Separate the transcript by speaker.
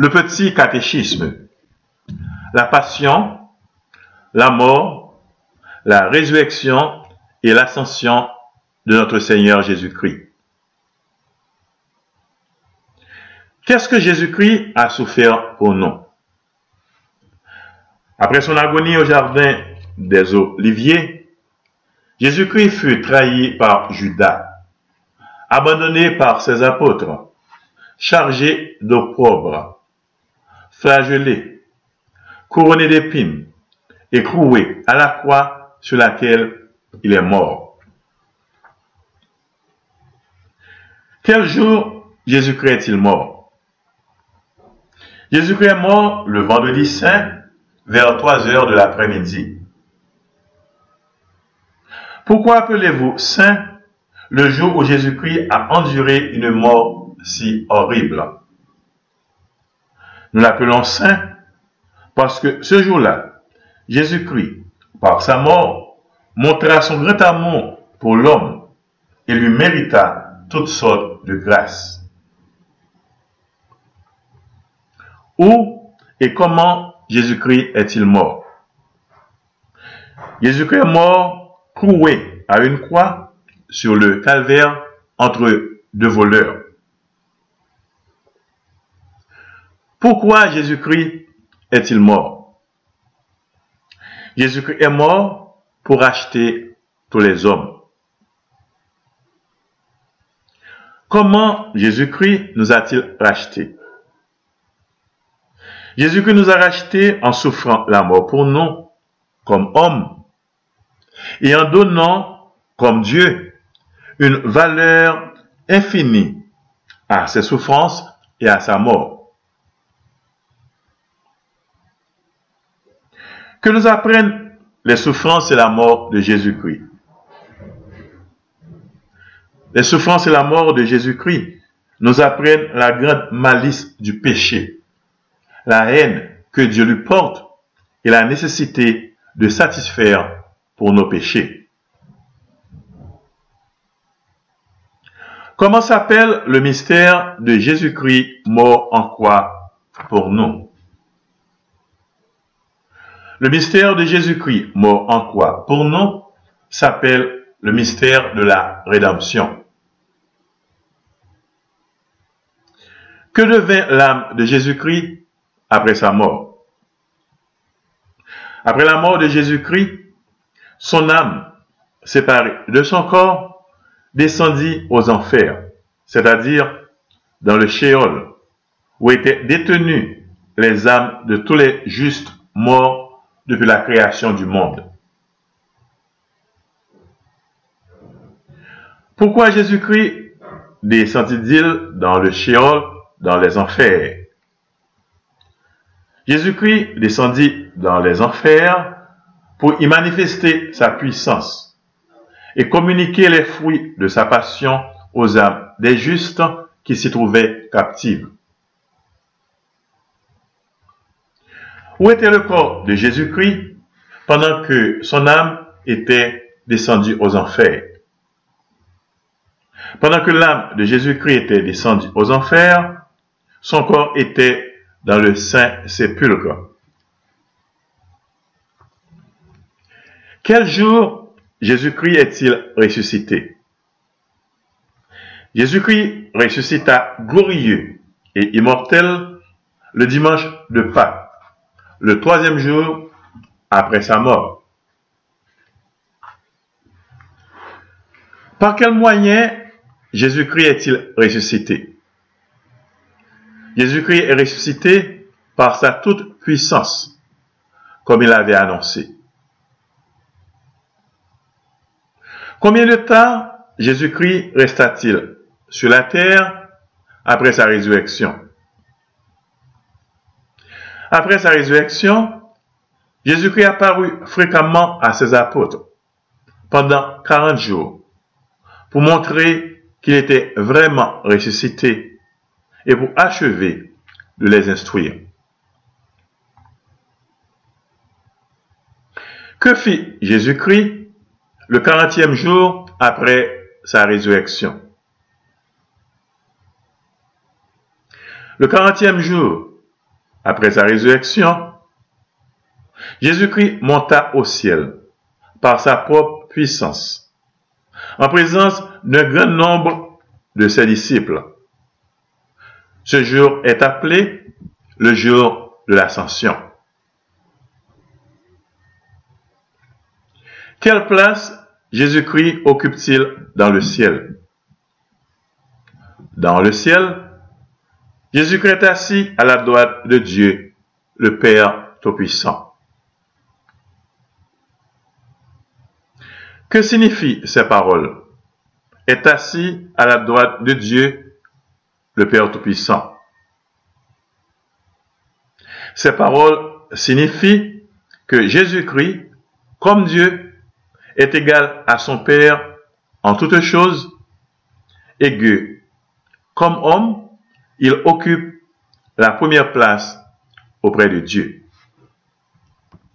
Speaker 1: Le petit catéchisme. La passion, la mort, la résurrection et l'ascension de notre Seigneur Jésus-Christ. Qu'est-ce que Jésus-Christ a souffert pour nous Après son agonie au jardin des Oliviers, Jésus-Christ fut trahi par Judas, abandonné par ses apôtres, chargé d'opprobre, flagellé, couronné d'épines et cloué à la croix sur laquelle il est mort. Quel jour Jésus-Christ est-il mort? Jésus-Christ est mort le vendredi saint vers 3 heures de l'après-midi. Pourquoi appelez-vous saint le jour où Jésus-Christ a enduré une mort si horrible? Nous l'appelons saint parce que ce jour-là, Jésus-Christ, par sa mort, montra son grand amour pour l'homme et lui mérita toutes sortes de grâces. Où et comment Jésus-Christ est-il mort? Jésus-Christ est mort cloué à une croix sur le calvaire entre deux voleurs. Pourquoi Jésus-Christ est-il mort? Jésus-Christ est mort pour acheter tous les hommes. Comment Jésus-Christ nous a-t-il rachetés? Jésus-Christ nous a rachetés en souffrant la mort pour nous, comme hommes et en donnant comme Dieu une valeur infinie à ses souffrances et à sa mort. Que nous apprennent les souffrances et la mort de Jésus-Christ. Les souffrances et la mort de Jésus-Christ nous apprennent la grande malice du péché, la haine que Dieu lui porte et la nécessité de satisfaire pour nos péchés. Comment s'appelle le mystère de Jésus-Christ mort en croix pour nous? Le mystère de Jésus-Christ mort en croix pour nous s'appelle le mystère de la rédemption. Que devint l'âme de Jésus-Christ après sa mort? Après la mort de Jésus-Christ, son âme, séparée de son corps, descendit aux enfers, c'est-à-dire dans le Shéol, où étaient détenues les âmes de tous les justes morts depuis la création du monde. Pourquoi Jésus-Christ descendit-il dans le Shéol, dans les enfers? Jésus-Christ descendit dans les enfers pour y manifester sa puissance et communiquer les fruits de sa passion aux âmes des justes qui s'y trouvaient captives. Où était le corps de Jésus-Christ pendant que son âme était descendue aux enfers? Pendant que l'âme de Jésus-Christ était descendue aux enfers, son corps était dans le saint sépulcre. Quel jour Jésus-Christ est-il ressuscité? Jésus-Christ ressuscita glorieux et immortel le dimanche de Pâques, le troisième jour après sa mort. Par quel moyen Jésus-Christ est-il ressuscité? Jésus-Christ est ressuscité par sa toute puissance, comme il avait annoncé. Combien de temps Jésus-Christ resta-t-il sur la terre après sa résurrection? Après sa résurrection, Jésus-Christ apparut fréquemment à ses apôtres pendant 40 jours pour montrer qu'il était vraiment ressuscité et pour achever de les instruire. Que fit Jésus-Christ le quarantième jour après sa résurrection? Le quarantième jour, après sa résurrection, Jésus-Christ monta au ciel par sa propre puissance, en présence d'un grand nombre de ses disciples. Ce jour est appelé le jour de l'ascension. Quelle place Jésus-Christ occupe-t-il dans le ciel? Dans le ciel, Jésus-Christ est assis à la droite de Dieu, le Père Tout-Puissant. Que signifient ces paroles? Est assis à la droite de Dieu, le Père Tout-Puissant. Ces paroles signifient que Jésus-Christ, comme Dieu, est égal à son Père en toutes choses et que, comme homme, il occupe la première place auprès de Dieu.